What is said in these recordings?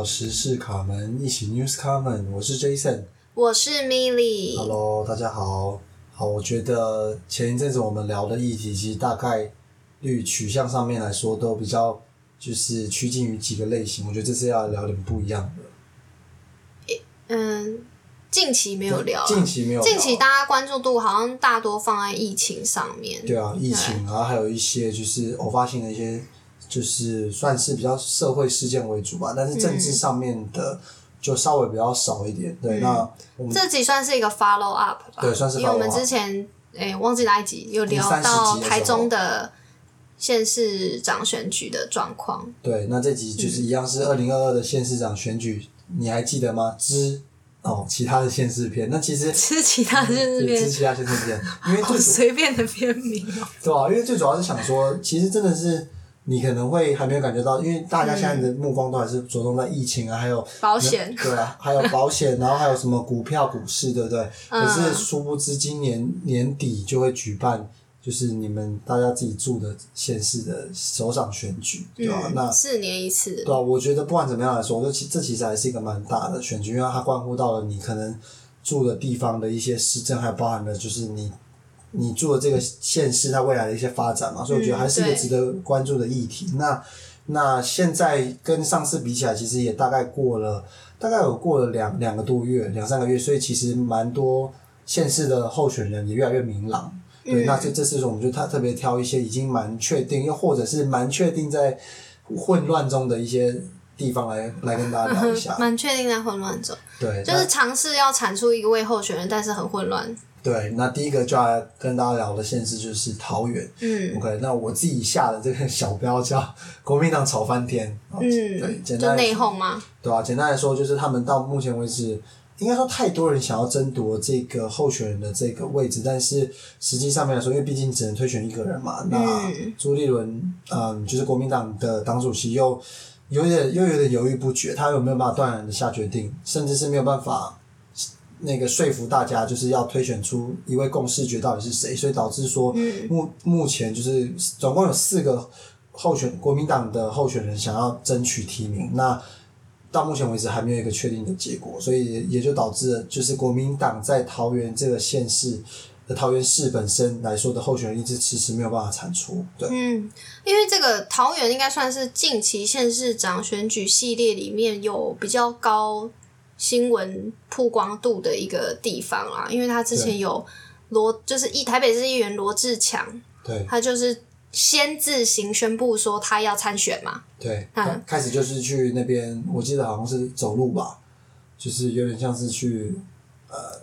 到时事卡门，一起 News 卡门，我是 Jason。我是 Milly。Hello，大家好。好，我觉得前一阵子我们聊的议题，其实大概率取向上面来说，都比较就是趋近于几个类型。我觉得这次要聊点不一样的。嗯，近期没有聊啊，近期没有。近期大家关注度好像大多放在疫情上面。对啊，疫情，然后还有一些就是偶发性的一些，就是算是比较社会事件为主吧，但是政治上面的就稍微比较少一点。对，那我们这集算是一个 follow up 吧，对算是因为我们之前诶、忘记哪一集有聊到台中的县市长选举的状况。对，那这集就是一样是二零二二的县市长选举，你还记得吗？之哦，其他的县市片，那其实 吃其他县市片，对之其他县市片，因为 好最随便的片名哦、对啊，因为最主要是想说，其实真的是你可能会还没有感觉到，因为大家现在的目光都还是着重在疫情啊，还有保险 对啊，还有保险，然后还有什么股票、股市，对不对？嗯可是殊不知今年年底就会举办，就是你们大家自己住的县市的首长选举，对吧、那嗯，四年一次。对啊，我觉得不管怎么样来说，我觉得其这其实还是一个蛮大的选举，因为它关乎到了你可能住的地方的一些市政，还有包含了就是你你做的这个县市它未来的一些发展嘛，所以我觉得还是一个值得关注的议题。那那现在跟上次比起来，其实也大概过了大概有过了两两个多月，两三个月，所以其实蛮多县市的候选人也越来越明朗。对，嗯那这这次我们就特特别挑一些已经蛮确定，又或者是蛮确定在混乱中的一些地方来来跟大家聊一下。蛮确定在混乱中，对，就是尝试要产出一位候选人，但是很混乱。那对，那第一个就要跟大家聊的县市就是桃园。嗯 OK，那我自己下的这个小标叫 国民党吵翻天。嗯对，嗯，简就内单来说讧吗？对啊，简单来说就是他们到目前为止，应该说太多人想要争夺这个候选人的这个位置，但是实际上面来说，因为毕竟只能推选一个人嘛，那嗯朱立伦，嗯，就是国民党的党主席又有点又有点犹豫不决，他有没有办法断然的下决定，甚至是没有办法。那个说服大家就是要推选出一位共视觉到底是谁，所以导致说嗯。目目前就是总共有四个候选国民党的候选人想要争取提名，那到目前为止还没有一个确定的结果，所以也也就导致了就是国民党在桃园这个县市的桃园市本身来说的候选人一直迟迟没有办法产出，对，嗯，因为这个桃园应该算是近期县市长选举系列里面有比较高新闻曝光度的一个地方啊，因为他之前有罗，就是一台北市议员罗志强，对他就是先自行宣布说他要参选嘛，对，嗯开开始就是去那边，我记得好像是走路吧，就是有点像是去呃。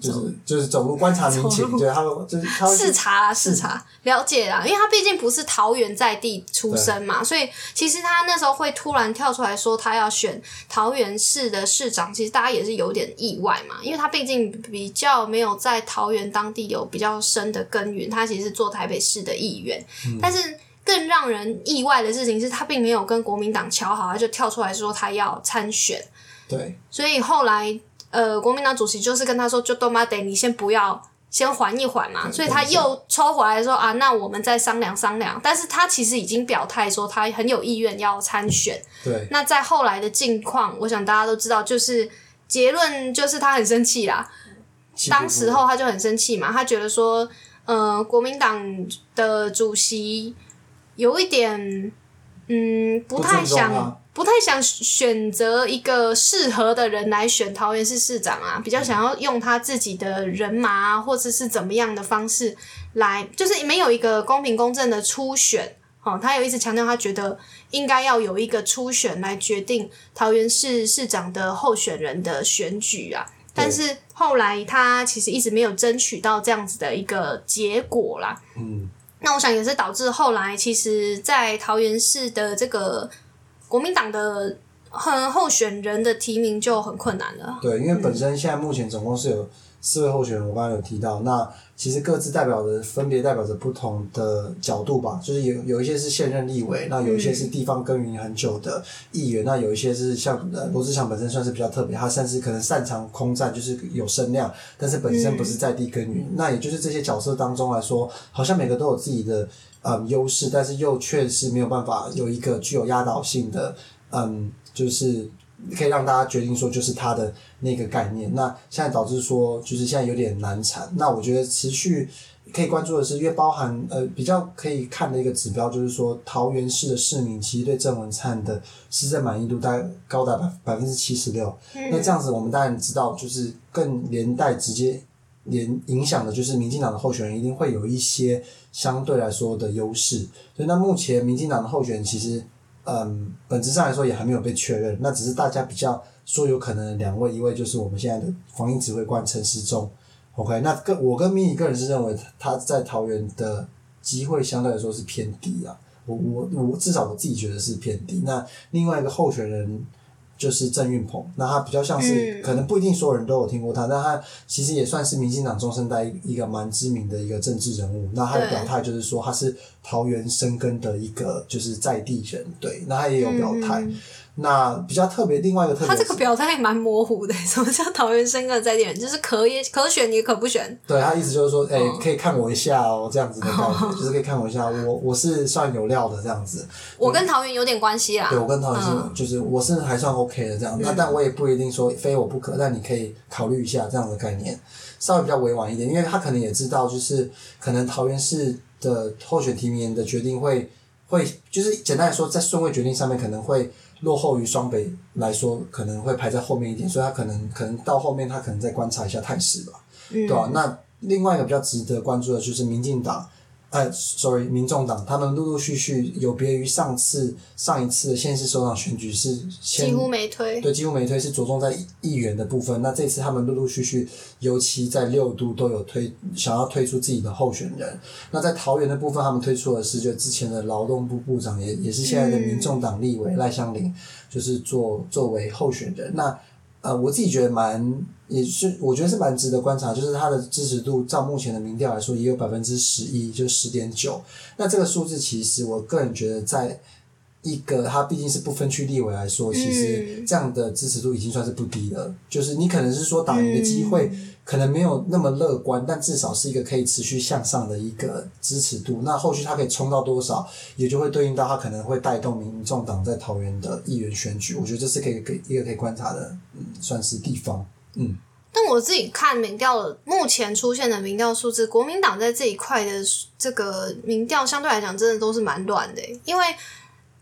就是就是走路观察民情，走路对他们就是他视察啦，视察了解啦，因为他毕竟不是桃园在地出身嘛，所以其实他那时候会突然跳出来说他要选桃园市的市长，其实大家也是有点意外嘛，因为他毕竟比较没有在桃园当地有比较深的根源，他其实是做台北市的议员，但是。更让人意外的事情是他并没有跟国民党瞧好，他就跳出来说他要参选，对所以后来，呃，国民党主席就是跟他说，就都妈得你先不要，先缓一缓嘛。所以他又抽回来说啊，那我们再商量商量。但是他其实已经表态说他很有意愿要参选。对那在后来的境况，我想大家都知道，就是结论就是他很生气啦。当时候他就很生气嘛，他觉得说，呃，国民党的主席有一点，嗯，不太想，他不太想选择一个适合的人来选桃园市市长啊，比较想要用他自己的人马啊，或者是怎么样的方式来，就是没有一个公平公正的初选。哦，他有一直强调，他觉得应该要有一个初选来决定桃园市市长的候选人的选举啊。但是后来他其实一直没有争取到这样子的一个结果啦。嗯，那我想也是导致后来其实，在桃园市的这个国民党的候候选人的提名就很困难了。对，因为本身现在目前总共是有四位候选人，我刚刚有提到，那其实各自代表的分别代表着不同的角度吧，就是有有一些是现任立委，那有一些是地方耕耘很久的议员，那有一些是像呃罗志祥本身算是比较特别，他甚至可能擅长空战，就是有声量，但是本身不是在地耕耘，那也就是这些角色当中来说，好像每个都有自己的嗯优势，但是又确实没有办法有一个具有压倒性的嗯就是可以让大家决定说就是他的那个概念。那现在导致说就是现在有点难产。那我觉得持续可以关注的是，因为包含呃比较可以看的一个指标就是说，桃园市的市民其实对郑文灿的施政满意度大概高达百百分之七十六。那这样子我们当然知道，就是更连带直接。连影响的就是民进党的候选人一定会有一些相对来说的优势，所以那目前民进党的候选人其实，嗯，本质上来说也还没有被确认，那只是大家比较说有可能两位，一位就是我们现在的防疫指挥官陈时中，OK，那跟我跟咪咪个人是认为他在桃园的机会相对来说是偏低啊，我我我至少我自己觉得是偏低，那另外一个候选人。就是郑运鹏，那他比较像是，可能不一定所有人都有听过他，但他其实也算是民进党中生代一个蛮知名的一个政治人物。那他的表态就是说，他是桃园生根的一个就是在地人，对，那他也有表态。那比较特别，另外一个特别，他这个表态蛮模糊的。什么叫桃园生根在地人？就是可也可选，也可不选。对他意思就是说，哎，可以看我一下哦，这样子的感觉，就是可以看我一下，我我是算有料的这样子。我跟桃园有点关系啦。对，我跟桃园是，就是我是还算 OK 的这样。那但我也不一定说非我不可，但你可以考虑一下这样的概念，稍微比较委婉一点，因为他可能也知道，就是可能桃园市的候选提名的决定会会，就是简单来说，在顺位决定上面可能会。落后于双北来说，可能会排在后面一点，所以他可能可能到后面，他可能再观察一下态势吧，对吧？那另外一个比较值得关注的就是民进党。呃，sorry，民众党他们陆陆续续有别于上次上一次的县市首长选举是几乎没推，对，几乎没推，是着重在议员的部分。那这次他们陆陆续续，尤其在六都都有推，想要推出自己的候选人。那在桃园的部分，他们推出的是就之前的劳动部部长，也也是现在的民众党立委赖香林，就是做作为候选人。那呃，我自己觉得蛮，也是我觉得是蛮值得观察，就是他的支持度，照目前的民调来说，也有百分之十一，就十点九。那这个数字其实我个人觉得，在一个他毕竟是不分区立委来说，其实这样的支持度已经算是不低了。就是你可能是说打赢的机会。可能没有那么乐观，但至少是一个可以持续向上的一个支持度。那后续它可以冲到多少，也就会对应到它可能会带动民众党在桃园的议员选举。我觉得这是可以给一个可以观察的，嗯，算是地方。嗯。但我自己看民调，目前出现的民调数字，国民党在这一块的这个民调相对来讲，真的都是蛮乱的，因为。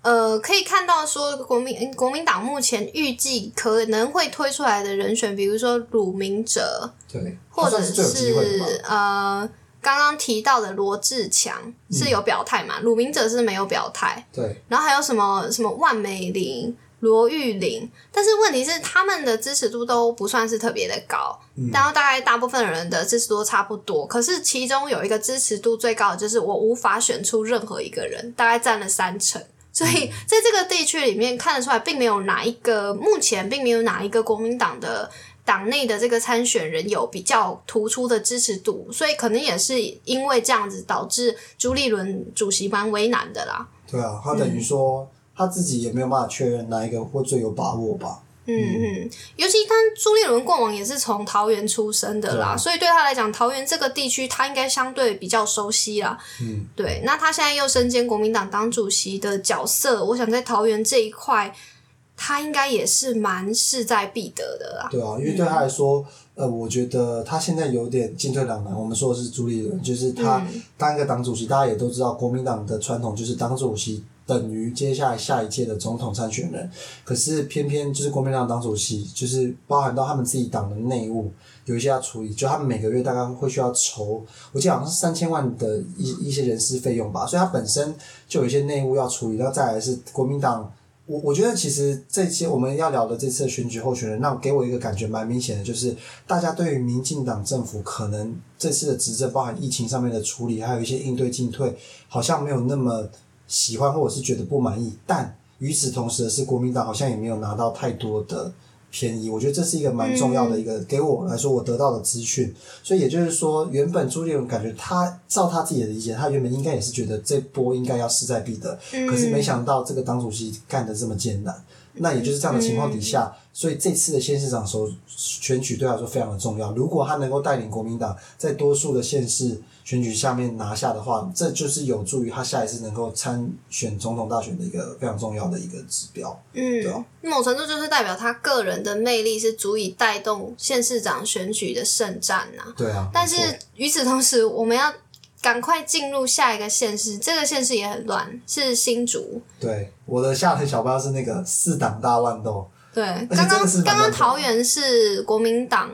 呃，可以看到说，国民国民党目前预计可能会推出来的人选，比如说鲁明哲，对，或者是呃，刚刚提到的罗志强是有表态嘛？鲁明哲是没有表态，对。然后还有什么什么万美玲、罗玉玲，但是问题是他们的支持度都不算是特别的高，然后大概大部分人的支持度差不多。可是其中有一个支持度最高的，就是我无法选出任何一个人，大概占了三成。所以在这个地区里面看得出来，并没有哪一个目前并没有哪一个国民党的党内的这个参选人有比较突出的支持度，所以可能也是因为这样子导致朱立伦主席蛮为难的啦。对啊，他等于说他自己也没有办法确认哪一个会最有把握吧。嗯嗯，尤其他朱立伦过往也是从桃园出生的啦，所以对他来讲，桃园这个地区他应该相对比较熟悉啦。嗯，对，那他现在又身兼国民党党主席的角色，我想在桃园这一块，他应该也是蛮势在必得的啦。对啊，因为对他来说，呃，我觉得他现在有点进退两难。我们说的是朱立伦，就是他当一个党主席，大家也都知道，国民党的传统就是党主席。等于接下来下一届的总统参选人，可是偏偏就是国民党党主席，就是包含到他们自己党的内务，有一些要处理，就他们每个月大概会需要筹，我记得好像是三千万的一一些人事费用吧，所以他本身就有一些内务要处理，然后再来是国民党，我我觉得其实这些我们要聊的这次选举候选人，那给我一个感觉蛮明显的，就是大家对于民进党政府可能这次的执政，包含疫情上面的处理，还有一些应对进退，好像没有那么。喜欢或者是觉得不满意，但与此同时的是，国民党好像也没有拿到太多的便宜。我觉得这是一个蛮重要的一个，给我来说我得到的资讯。所以也就是说，原本朱立伦感觉他照他自己的理解，他原本应该也是觉得这波应该要势在必得，可是没想到这个党主席干的这么艰难。那也就是这样的情况底下，所以这次的县市长首选举对他来说非常的重要。如果他能够带领国民党在多数的县市选举下面拿下的话，这就是有助于他下一次能够参选总统大选的一个非常重要的一个指标。对啊嗯，某程度就是代表他个人的魅力是足以带动县市长选举的胜战呐、对啊，但是与此同时，我们要赶快进入下一个县市，这个县市也很乱，是新竹。对我的下台小标是那个四党大乱斗。对，且刚刚刚刚桃园是国民党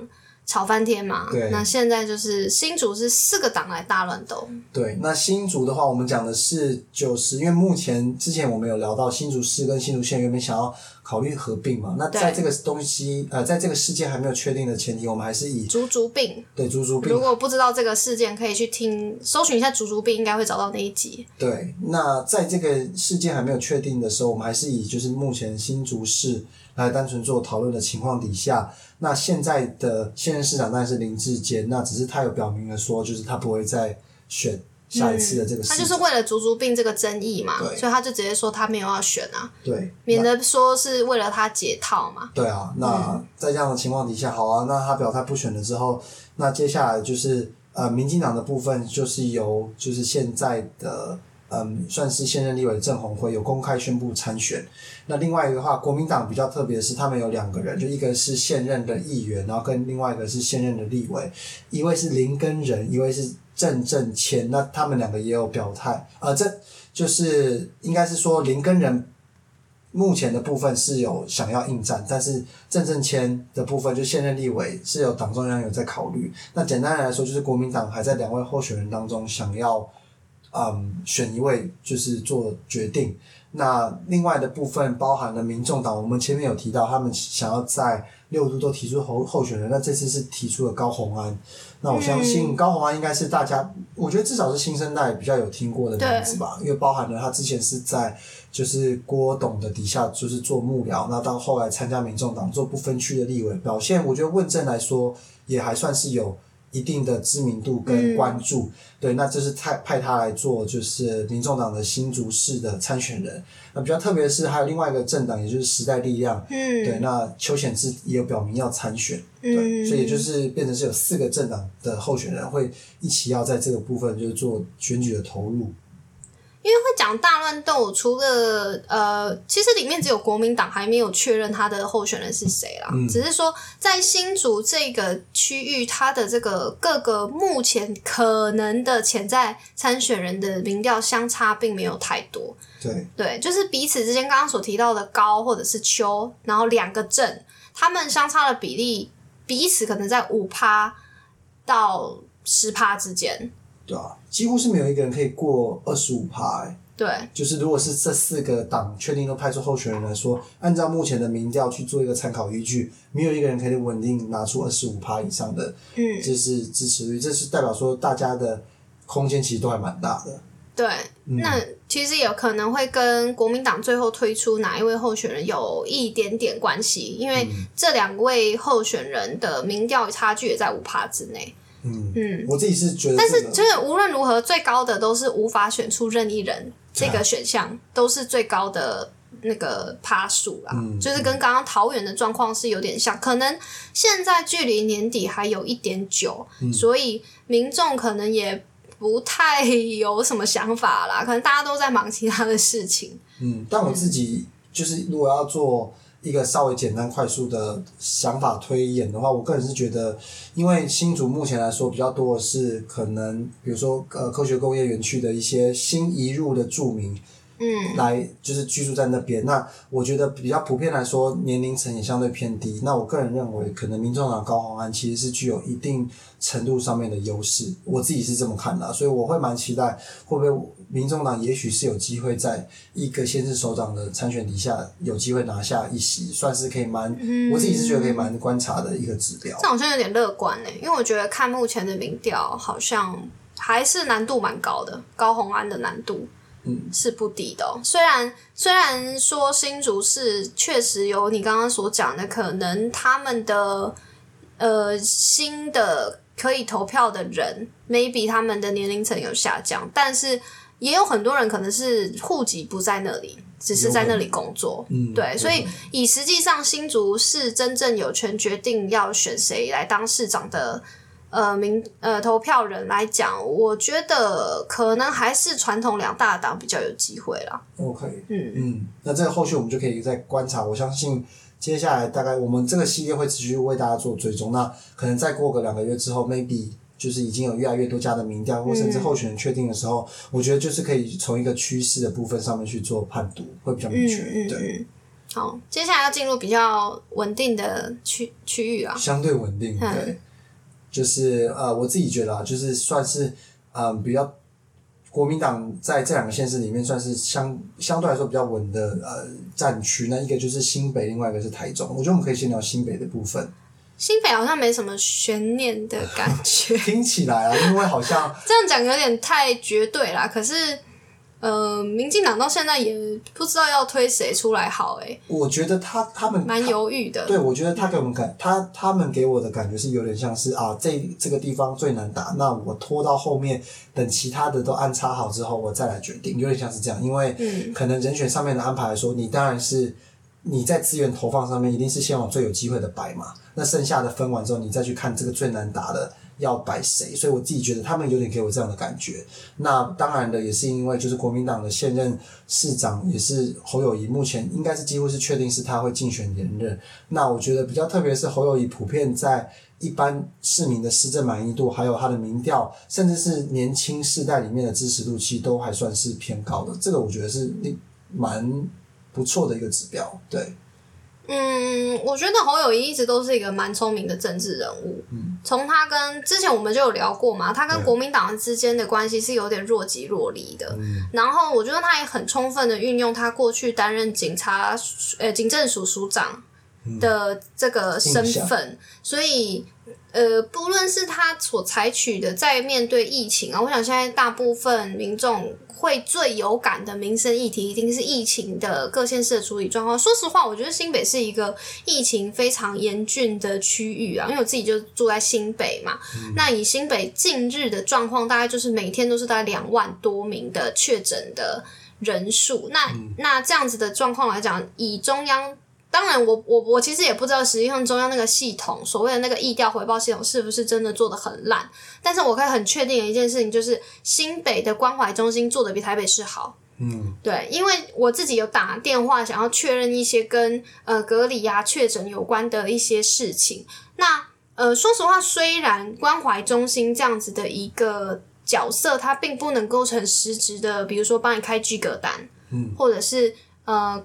吵翻天嘛对，那现在就是新竹是四个党来大乱斗。对，那新竹的话，我们讲的是九十因为目前之前我们有聊到新竹市跟新竹县原本想要考虑合并嘛，那在这个东西呃，在这个事件还没有确定的前提，我们还是以竹竹病，对竹竹病如果不知道这个事件，可以去听搜寻一下竹竹病，应该会找到那一集。对，那在这个事件还没有确定的时候，我们还是以就是目前新竹市来单纯做讨论的情况底下，那现在的现任市长当然是林志坚，那只是他有表明了说，就是他不会再选下一次的这个他就是为了竹竹并这个争议嘛，所以他就直接说他没有要选啊，对，免得说是为了他解套嘛。对啊，那在这样的情况底下，好啊，那他表态不选了之后，那接下来就是呃，民进党的部分就是由就是现在的嗯，算是现任立委郑红辉有公开宣布参选。那另外一个话，国民党比较特别的是，他们有两个人，就一个是现任的议员，然后跟另外一个是现任的立委，一位是林根仁，一位是郑正谦。那他们两个也有表态，呃，这就是应该是说林根仁目前的部分是有想要应战，但是郑正谦的部分就现任立委是有党中央有在考虑。那简单来说，就是国民党还在两位候选人当中想要嗯选一位，就是做决定。那另外的部分包含了民众党，我们前面有提到，他们想要在六都都提出候候选人，那这次是提出了高红安。那我相信高红安应该是大家，我觉得至少是新生代比较有听过的名字吧，因为包含了他之前是在就是郭董的底下就是做幕僚，那到后来参加民众党做不分区的立委，表现我觉得问政来说也还算是有一定的知名度跟关注。对，那这是派派他来做就是民众党的新竹市的参选人。那比较特别的是，还有另外一个政党，也就是时代力量。嗯，对，那邱显志也有表明要参选。对，嗯所以也就是变成是有四个政党的候选人会一起要在这个部分就是做选举的投入。因为会讲大乱斗，除了呃，其实里面只有国民党还没有确认他的候选人是谁啦。嗯只是说在新竹这个区域，它的这个各个目前可能的潜在参选人的民调相差并没有太多。对，对，就是彼此之间刚刚所提到的高或者是丘，然后两个镇，他们相差的比例彼此可能在五趴到十趴之间。对啊，几乎是没有一个人可以过二十五趴。欸对，就是如果是这四个党确定都派出候选人来说，按照目前的民调去做一个参考依据，没有一个人可以稳定拿出二十五趴以上的，嗯，就是支持率，这是代表说大家的空间其实都还蛮大的。对，嗯那其实有可能会跟国民党最后推出哪一位候选人有一点点关系，因为嗯这两位候选人的民调差距也在五趴之内。嗯，嗯，我自己是觉得、但这个，是就是无论如何，最高的都是无法选出任意人这啊个 选项，都是最高的那个趴数啦。嗯就是跟刚刚桃园的状况是有点像，可能现在距离年底还有一点久，嗯所以民众可能也不太有什么想法啦，可能大家都在忙其他的事情。嗯，但我自己就是如果要做一个稍微简单快速的想法推演的话，我个人是觉得，因为新竹目前来说比较多的是可能，比如说呃科学工业园区的一些新移入的住民，嗯，来就是居住在那边。那我觉得比较普遍来说，年龄层也相对偏低。那我个人认为，可能民众党高虹安其实是具有一定程度上面的优势，我自己是这么看的啊、所以我会蛮期待，会不会民众党也许是有机会在一个县市首长的参选底下有机会拿下一席，算是可以蛮，我自己是觉得可以蛮观察的一个指标这。好像有点乐观呢、因为我觉得看目前的民调，好像还是难度蛮高的，高红安的难度。嗯，是不低的哦、虽然虽然说新竹市确实有你刚刚所讲的，可能他们的呃新的可以投票的人，maybe 他们的年龄层有下降，但是也有很多人可能是户籍不在那里，只是在那里工作。嗯，对，所以以实际上新竹市真正有权决定要选谁来当市长的呃民呃投票人来讲，我觉得可能还是传统两大党比较有机会啦。OK，嗯嗯，那这个后续我们就可以再观察。我相信接下来大概我们这个系列会持续为大家做追踪。那可能再过个两个月之后，maybe 就是已经有越来越多家的民调，或甚至候选人确定的时候，我觉得就是可以从一个趋势的部分上面去做判读，会比较明确。对，嗯。好，接下来要进入比较稳定的区区域啊。相对稳定。嗯对，就是呃，我自己觉得啊，就是算是嗯、呃比较。国民党在这两个县市里面算是相相对来说比较稳的呃战区，那一个就是新北，另外一个是台中。我觉得我们可以先聊新北的部分。新北好像没什么悬念的感觉，听起来啊，因为好像 这样讲有点太绝对啦。可是，呃，民进党到现在也不知道要推谁出来好、欸，我觉得他他们蛮犹豫的。对，我觉得他给我们感，他他们给我的感觉是有点像是啊，这这个地方最难打，那我拖到后面，等其他的都安插好之后，我再来决定，有点像是这样，因为嗯。可能人选上面的安排来说，你当然是你在资源投放上面一定是先往最有机会的摆嘛，那剩下的分完之后，你再去看这个最难打的要摆谁，所以我自己觉得他们有点给我这样的感觉。那当然的也是因为就是国民党的现任市长也是侯友谊，目前应该是几乎是确定是他会竞选连任。那我觉得比较特别是侯友谊普遍在一般市民的施政满意度，还有他的民调，甚至是年轻世代里面的支持度，其实都还算是偏高的。这个我觉得是蛮不错的一个指标。对，嗯，我觉得侯友谊一直都是一个蛮聪明的政治人物。嗯，从他跟之前我们就有聊过嘛，他跟对国民党之间的关系是有点若即若离的。嗯。然后我觉得他也很充分的运用他过去担任警察呃警政署署长的这个身份，所以呃，不论是他所采取的在面对疫情啊，我想现在大部分民众会最有感的民生议题，一定是疫情的各县市的处理状况。说实话，我觉得新北是一个疫情非常严峻的区域啊，因为我自己就住在新北嘛。那以新北近日的状况，大概就是每天都是大概两万多名的确诊的人数。那、那这样子的状况来讲，以中央。当然我，我我其实也不知道，实际上中央那个系统，所谓的那个议调回报系统，是不是真的做的很烂？但是我可以很确定的一件事情，就是新北的关怀中心做的比台北市好。嗯对，因为我自己有打电话想要确认一些跟呃隔离啊、确诊有关的一些事情。那呃，说实话，虽然关怀中心这样子的一个角色，它并不能构成实质的，比如说帮你开居格单，嗯，或者是呃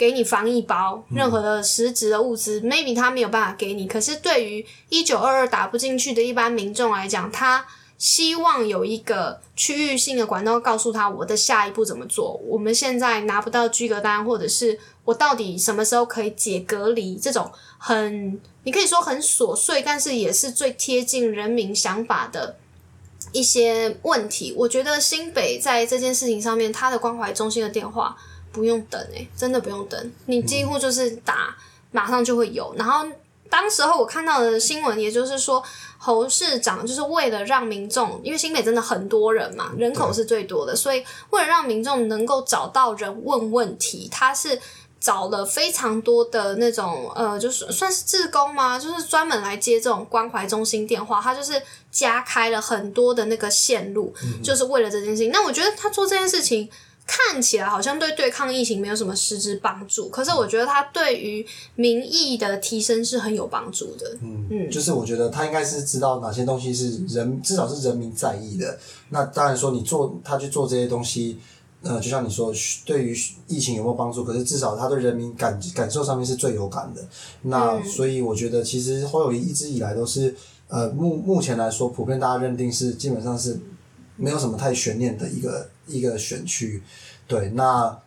给你防疫包，任何的实质的物资、m a y b e 他没有办法给你。可是对于一九二二打不进去的一般民众来讲，他希望有一个区域性的管道告诉他我的下一步怎么做。我们现在拿不到居隔单，或者是我到底什么时候可以解隔离？这种很你可以说很琐碎，但是也是最贴近人民想法的一些问题。我觉得新北在这件事情上面，他的关怀中心的电话不用等诶、真的不用等，你几乎就是打，马上就会有。然后当时候我看到的新闻，也就是说。侯市长就是为了让民众，因为新北真的很多人嘛，人口是最多的，所以为了让民众能够找到人问问题，他是找了非常多的那种呃，就是算是志工吗？就是专门来接这种关怀中心电话，他就是加开了很多的那个线路，就是为了这件事情。那我觉得他做这件事情。看起来好像对对抗疫情没有什么实质帮助，可是我觉得他对于民意的提升是很有帮助的。嗯，嗯就是我觉得他应该是知道哪些东西是人，至少是人民在意的。那当然说你做他去做这些东西，呃，就像你说，对于疫情有没有帮助？可是至少他对人民感感受上面是最有感的。那、嗯所以我觉得其实侯友谊一直以来都是，呃，目目前来说，普遍大家认定是基本上是没有什么太悬念的一个一个选区。对，那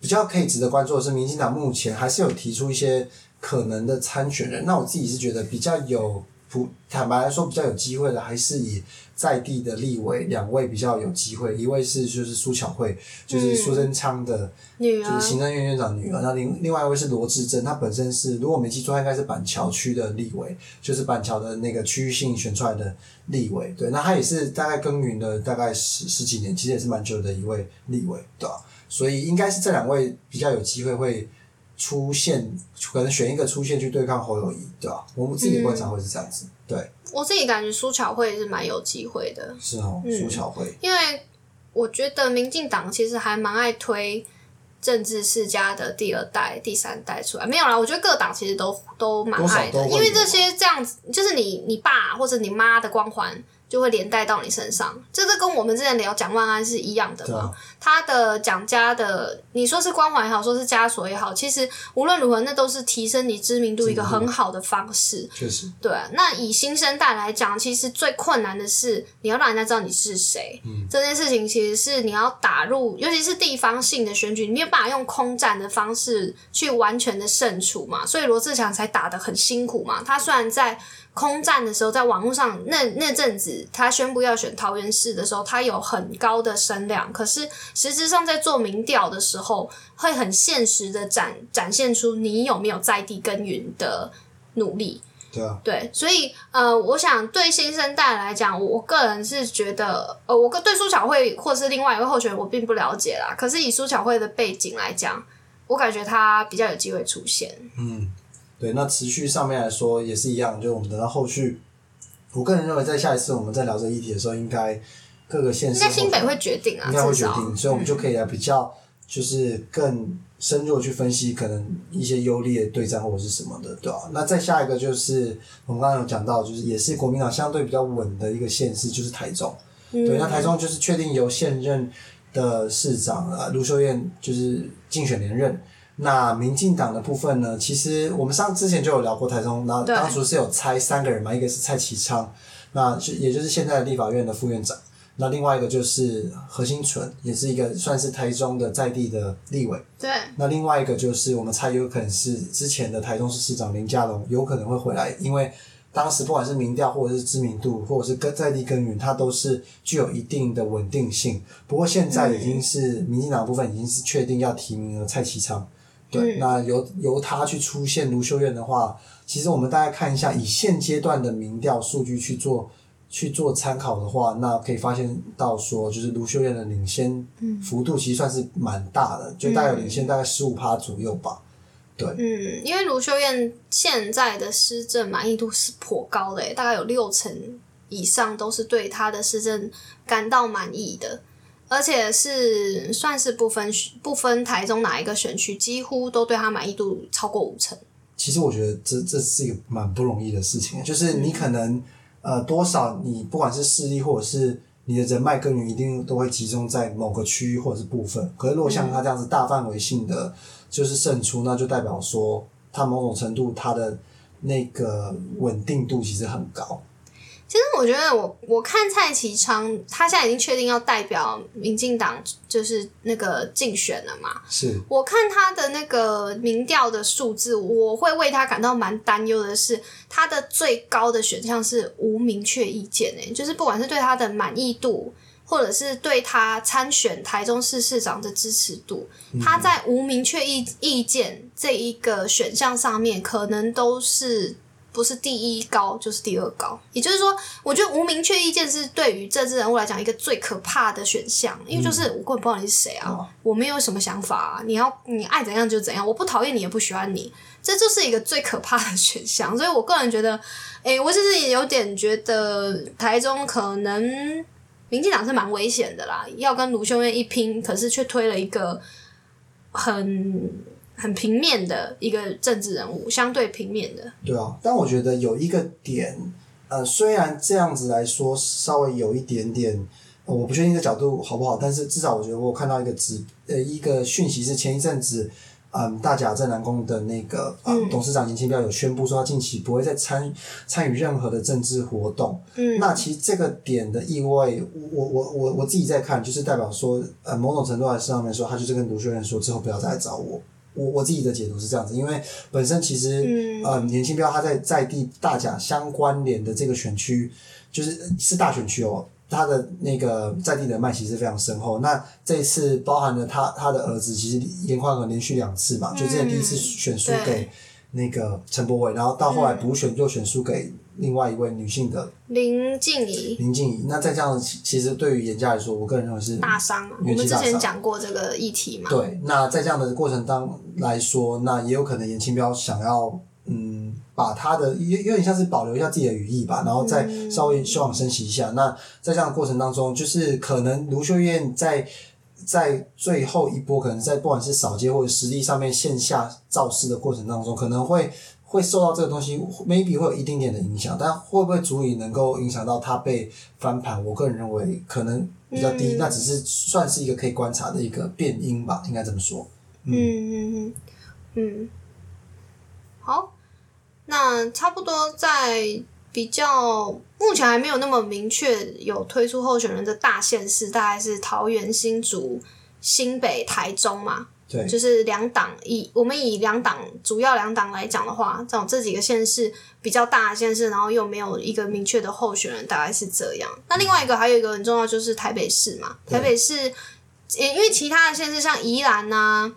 比较可以值得关注的是，民进党目前还是有提出一些可能的参选人。那我自己是觉得比较有普坦白来说比较有机会的，还是以在地的立委两位比较有机会，一位是就是苏巧慧，就是苏贞昌的，女儿。就是行政院院长女儿，那另另外一位是罗志珍，她本身是如果我没记错，她应该是板桥区的立委，就是板桥的那个区域性选出来的立委，对，那她也是大概耕耘了大概十十几年，其实也是蛮久的一位立委，对吧、所以应该是这两位比较有机会会出现，可能选一个出现去对抗侯友谊，对吧、我们自己的观察会是这样子，对，我自己感觉苏巧慧是蛮有机会的，是哦，嗯。苏巧慧，因为我觉得民进党其实还蛮爱推政治世家的第二代、第三代出来。没有啦，我觉得各党其实都都蛮爱的，因为这些这样子，就是你你爸或者你妈的光环。就会连带到你身上，这个跟我们之前聊蒋万安是一样的嘛。他的蒋家的，你说是光环也好，说是枷锁也好，其实无论如何，那都是提升你知名度一个很好的方式。确实，对，那以新生代来讲，其实最困难的是你要让人家知道你是谁。嗯这件事情其实是你要打入，尤其是地方性的选举，你没有办法用空战的方式去完全的胜出嘛，所以罗志祥才打得很辛苦嘛。他虽然在空战的时候，在网络上那那阵子，他宣布要选桃园市的时候，他有很高的声量，可是实质上在做民调的时候，会很现实的展展现出你有没有在地耕耘的努力。对啊，对，所以呃，我想对新生代来讲，我我个人是觉得，呃，我个对苏巧慧或是另外一位候选人，我并不了解啦。可是以苏巧慧的背景来讲，我感觉她比较有机会出现。嗯，对，那持续上面来说也是一样，就是我们等到后续，我个人认为在下一次我们在聊这个议题的时候，应该各个县市应该新北会决定啊，应该会决定，所以我们就可以来比较，就是更深入的去分析可能一些优劣对战或者是什么的，对吧、那再下一个就是我们刚刚有讲到，就是也是国民党相对比较稳的一个县市，就是台中。嗯对，那台中就是确定由现任的市长啊卢秀燕就是竞选连任。那民进党的部分呢，其实我们上之前就有聊过台中，那对当初是有猜三个人嘛，一个是蔡其昌，那就也就是现在的立法院的副院长，那另外一个就是何新纯，也是一个算是台中的在地的立委。对，那另外一个就是我们猜有可能是之前的台中市市长林佳龙有可能会回来，因为当时不管是民调或者是知名度，或者是跟在地耕耘，它都是具有一定的稳定性。不过现在已经是民进党部分已经是确定要提名了蔡其昌，对，那由由他去出现卢秀燕的话，其实我们大概看一下，以现阶段的民调数据去做。去做参考的话，那可以发现到说，就是卢秀燕的领先幅度其实算是蛮大的，就大概有领先大概十五趴左右吧。对嗯，因为卢秀燕现在的施政满意度是颇高的，大概有六成以上都是对她的施政感到满意的，而且是算是不分不分台中哪一个选区，几乎都对他满意度超过五成。其实我觉得这这是一个蛮不容易的事情，就是你可能呃多少你不管是势力或者是你的人脉根源，一定都会集中在某个区域或者是部分。可是如果像他这样子大范围性的就是胜出，那就代表说他某种程度他的那个稳定度其实很高。其实我觉得我我看蔡其昌，他现在已经确定要代表民进党，就是那个竞选了嘛。是，我看他的那个民调的数字，我会为他感到蛮担忧的是，他的最高的选项是无明确意见诶，就是不管是对他的满意度，或者是对他参选台中市市长的支持度，他在无明确意意见这一个选项上面，可能都是。不是第一高就是第二高，也就是说，我觉得无明确意见是对于政治人物来讲一个最可怕的选项，因为就是我根本不知道你是谁啊，哦。我没有什么想法、啊，你要你爱怎样就怎样，我不讨厌你也不喜欢你，这就是一个最可怕的选项。所以我个人觉得，诶、我其实也有点觉得台中可能民进党是蛮危险的啦，要跟卢秀燕一拼，可是却推了一个很很平面的一个政治人物，相对平面的。对啊，但我觉得有一个点，呃，虽然这样子来说稍微有一点点，呃我不确定这角度好不好，但是至少我觉得我看到一个指呃一个讯息是前一阵子，嗯，大甲镇南宫的那个呃、嗯董事长严清标有宣布说他近期不会再参参与任何的政治活动。嗯，那其实这个点的意味，我我我我自己在看，就是代表说，呃，某种程度来上面说，他就是跟卢秀燕说之后不要再来找我。我我自己的解读是这样子，因为本身其实，嗯呃，年轻标他在在地大甲相关联的这个选区，就是是大选区哦，他的那个在地人脉其实非常深厚。那这一次包含了他他的儿子，其实严宽和连续两次嘛，就之前第一次选输对给那个陈柏伟，然后到后来补选又选输给另外一位女性的林静怡林静怡。那再这样，其其实对于严家来说，我个人认为是大伤啊，我们之前讲过这个议题嘛。对，那在这样的过程当来说，那也有可能严清标想要嗯，把他的有有点像是保留一下自己的语义吧，然后再稍微休养生息一下。那在这样的过程当中，就是可能卢秀燕在在最后一波，可能在不管是扫街或者实力上面线下造势的过程当中，可能会。会受到这个东西，maybe 会有一丁点的影响，但会不会足以能够影响到它被翻盘？我个人认为可能比较低，嗯那只是算是一个可以观察的一个变因吧，应该这么说。嗯嗯嗯嗯，好，那差不多在比较目前还没有那么明确有推出候选人的大县市，大概是桃园、新竹、新北、台中嘛。对，就是两党以我们以两党主要两党来讲的话，这种这几个县市比较大的县市，然后又没有一个明确的候选人，大概是这样。那另外一个还有一个很重要就是台北市嘛，台北市，呃因为其他的县市像宜兰啊，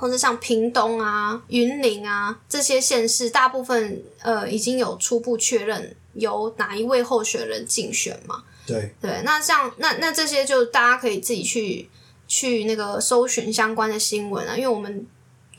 或者像屏东啊、云林啊这些县市，大部分呃已经有初步确认由哪一位候选人竞选嘛。对，对，那像那那这些就大家可以自己去去那个搜寻相关的新闻啊，因为我们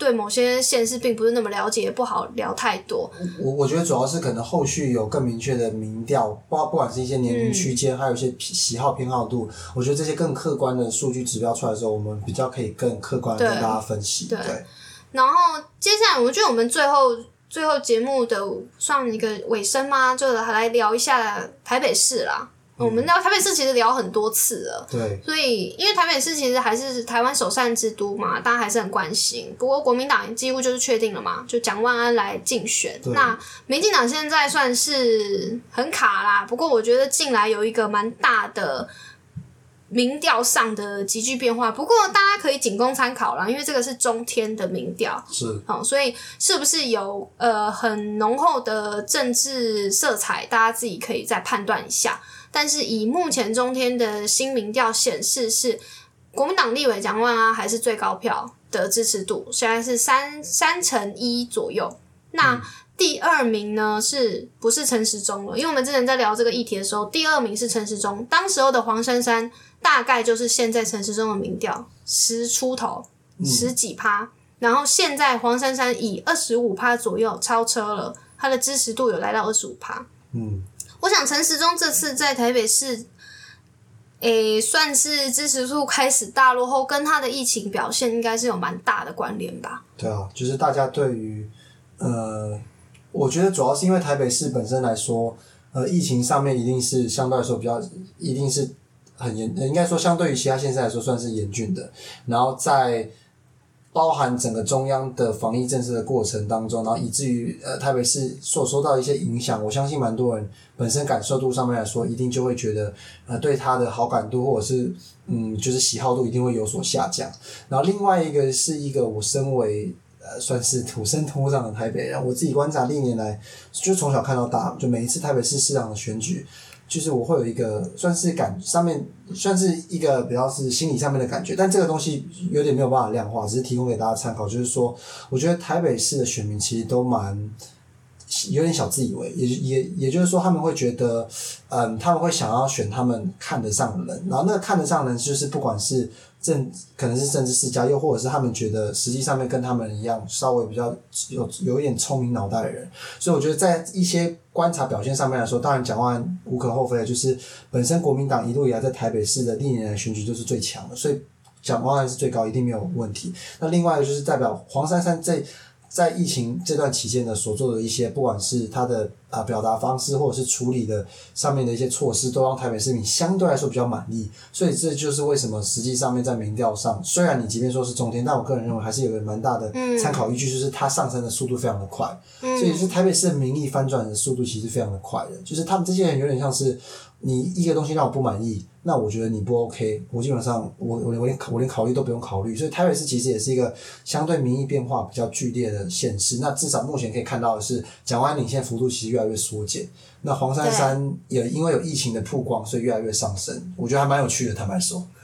对某些县市并不是那么了解，也不好聊太多。我我觉得主要是可能后续有更明确的民调，不不管是一些年龄区间，还有一些喜喜好偏好度，我觉得这些更客观的数据指标出来的时候，我们比较可以更客观的跟大家分析。对对，然后接下来，我觉得我们最后最后节目的算一个尾声嘛，就来聊一下台北市啦。我们聊台北市其实聊很多次了。对，所以，因为台北市其实还是台湾首善之都嘛，大家还是很关心。不过国民党几乎就是确定了嘛，就蒋万安来竞选。那民进党现在算是很卡啦，不过我觉得近来有一个蛮大的民调上的急剧变化。不过大家可以仅供参考啦，因为这个是中天的民调。是，哦，所以是不是有呃很浓厚的政治色彩，大家自己可以再判断一下。但是以目前中天的新民调显示，是国民党立委蒋万安还是最高票的支持度，现在是三三乘一左右。那第二名呢，是不是陈时中了？因为我们之前在聊这个议题的时候，第二名是陈时中，当时候的黄珊珊大概就是现在陈时中的民调十出头，十几趴。然后现在黄珊珊以二十五趴左右超车了，她的支持度有来到二十五趴。嗯，我想陈时中这次在台北市，诶，算是支持度开始大落后，跟他的疫情表现应该是有蛮大的关联吧。对啊，就是大家对于呃，我觉得主要是因为台北市本身来说，呃，疫情上面一定是相对来说比较，一定是很严，应该说相对于其他县市来说算是严峻的。然后在包含整个中央的防疫政策的过程当中，然后以至于呃台北市所受到一些影响，我相信蛮多人本身感受度上面来说，一定就会觉得呃对他的好感度或者是嗯就是喜好度一定会有所下降。然后另外一个是一个我身为呃算是土生土长的台北人，我自己观察历年来就从小看到大，就每一次台北市市长的选举。就是我会有一个算是感上面算是一个比较是心理上面的感觉，但这个东西有点没有办法量化，只是提供给大家参考。就是说，我觉得台北市的选民其实都蛮有点小自以为，也也也就是说，他们会觉得，嗯，他们会想要选他们看得上的人，然后那个看得上的人就是不管是政可能是政治世家，又或者是他们觉得实际上面跟他们一样稍微比较有有一点聪明脑袋的人，所以我觉得在一些观察表现上面来说，当然蒋万安无可厚非的，就是本身国民党一路以来在台北市的历年来选举就是最强的，所以蒋万安是最高，一定没有问题。那另外就是代表黄珊珊在在疫情这段期间呢所做的一些，不管是他的啊、表达方式，或者是处理的上面的一些措施，都让台北市民相对来说比较满意。所以这就是为什么实际上面在民调上，虽然你即便说是中天，但我个人认为还是有个蛮大的参考依据，就是它上升的速度非常的快。嗯所以是台北市的民意翻转的速度其实非常的快的，就是他们这些人有点像是你一个东西让我不满意，那我觉得你不 OK，我基本上我我我连我连考虑都不用考虑。所以台北市其实也是一个相对民意变化比较剧烈的县市。那至少目前可以看到的是，蒋万领先幅度其实越来越缩减。那黄珊珊也因为有疫情的曝光，所以越来越上升。我觉得还蛮有趣的，坦白说。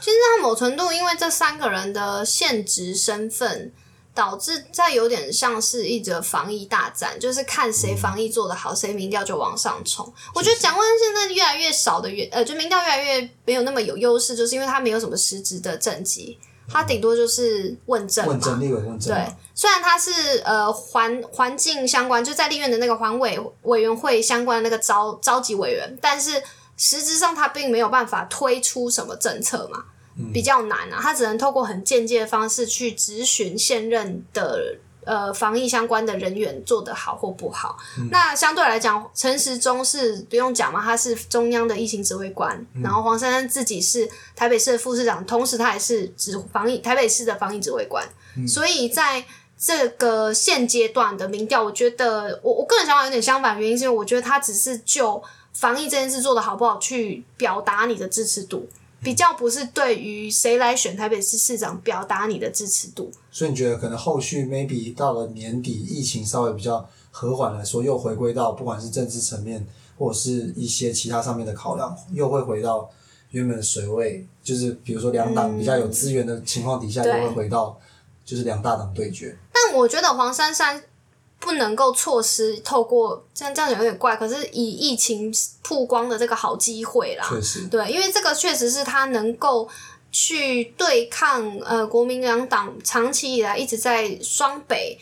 其实在某程度因为这三个人的现职身份。导致在有点像是一则防疫大战，就是看谁防疫做得好，谁民调就往上冲。我觉得蒋万安现在越来越少的原，呃，就民调越来越没有那么有优势，就是因为他没有什么实质的政绩，他顶多就是问政问政，立委问政。对，虽然他是呃环环境相关，就在立院的那个环委委员会相关的那个召召集委员，但是实质上他并没有办法推出什么政策嘛。比较难啊，他只能透过很间接的方式去咨询现任的呃防疫相关的人员做得好或不好。那相对来讲，陈时中是不用讲嘛，他是中央的疫情指挥官，然后黄珊珊自己是台北市的副市长，同时他也是指防疫台北市的防疫指挥官。所以在这个现阶段的民调，我觉得我我个人想法有点相反，原因是因为我觉得他只是就防疫这件事做得好不好去表达你的支持度。比较不是对于谁来选台北市市长表达你的支持度，所以你觉得可能后续 maybe 到了年底，疫情稍微比较和缓来说，又回归到不管是政治层面或者是一些其他上面的考量，又会回到原本的水位，就是比如说两党比较有资源的情况底下，又会回到就是两大党对决。但我觉得黄珊珊。不能够错失透过这样这样子有点怪，可是以疫情曝光的这个好机会啦，确实。对，因为这个确实是他能够去对抗呃国民两党长期以来一直在双北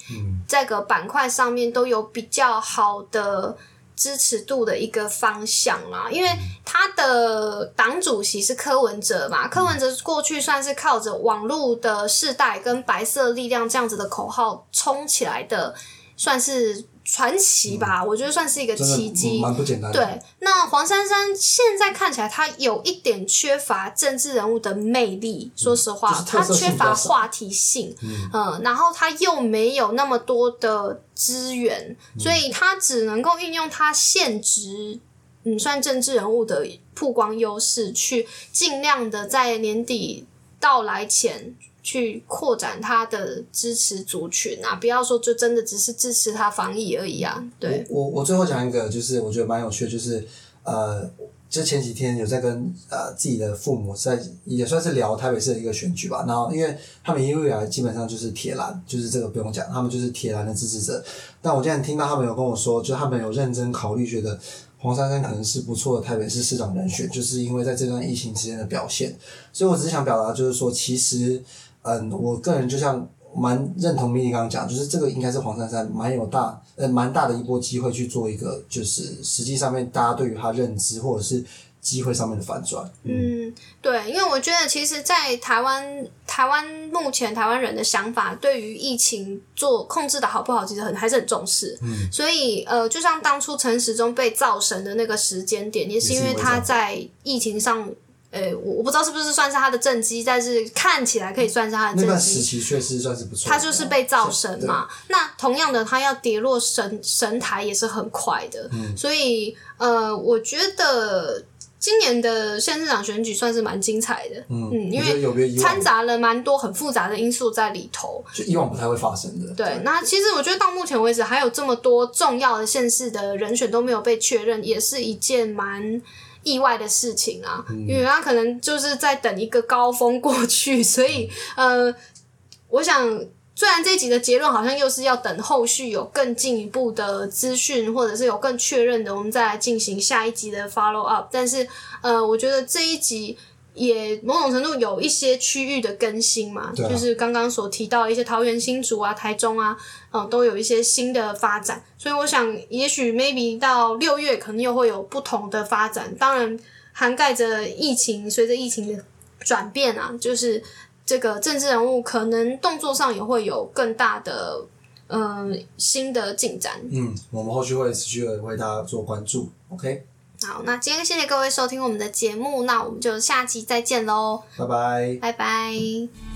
这个板块上面都有比较好的支持度的一个方向啦，因为他的党主席是柯文哲嘛，柯文哲过去算是靠着网络的世代跟白色力量这样子的口号冲起来的。算是传奇吧，我觉得算是一个奇迹。蛮不简单。对，那黄珊珊现在看起来，她有一点缺乏政治人物的魅力。说实话，她缺乏话题性。嗯，然后她又没有那么多的资源，所以她只能够运用她现职，嗯，算政治人物的曝光优势，去尽量的在年底到来前。去扩展他的支持族群啊！不要说就真的只是支持他防疫而已啊！对，我我最后讲一个，就是我觉得蛮有趣的，就是呃，就前几天有在跟呃自己的父母在也算是聊台北市的一个选举吧。然后因为他们一路以来基本上就是铁蓝，就是这个不用讲，他们就是铁蓝的支持者。但我现在听到他们有跟我说，就他们有认真考虑，觉得黄珊珊可能是不错的台北市市长人选，就是因为在这段疫情之间的表现。所以我只是想表达，就是说其实。嗯，我个人就像蛮认同米莉刚刚讲，就是这个应该是黄珊珊蛮有大呃蛮大的一波机会去做一个，就是实际上面大家对于他认知或者是机会上面的反转。嗯，对，因为我觉得其实，在台湾台湾目前台湾人的想法，对于疫情做控制的好不好，其实很还是很重视。嗯，所以呃，就像当初陈时中被造神的那个时间点，也是因为他在疫情上。呃，我我不知道是不是算是他的政绩，但是看起来可以算是他的政绩。那段时期确实算是不错。他就是被造神嘛，那同样的，他要跌落神神台也是很快的。嗯，所以呃，我觉得今年的县市长选举算是蛮精彩的。嗯，因为掺杂了蛮多很复杂的因素在里头，就以往不太会发生的。对，那其实我觉得到目前为止，还有这么多重要的县市的人选都没有被确认，也是一件蛮。意外的事情啊，因为他可能就是在等一个高峰过去，所以呃，我想虽然这一集的结论好像又是要等后续有更进一步的资讯，或者是有更确认的，我们再来进行下一集的 follow up。但是呃，我觉得这一集。也某种程度有一些区域的更新嘛，就是刚刚所提到一些桃园新竹啊、台中啊，嗯，都有一些新的发展，所以我想，也许 maybe 到六月可能又会有不同的发展。当然，涵盖着疫情，随着疫情的转变啊，就是这个政治人物可能动作上也会有更大的嗯新的进展。嗯，我们后续会持续的为大家做关注。OK。好，那今天谢谢各位收听我们的节目，那我们就下期再见喽，拜拜，拜拜。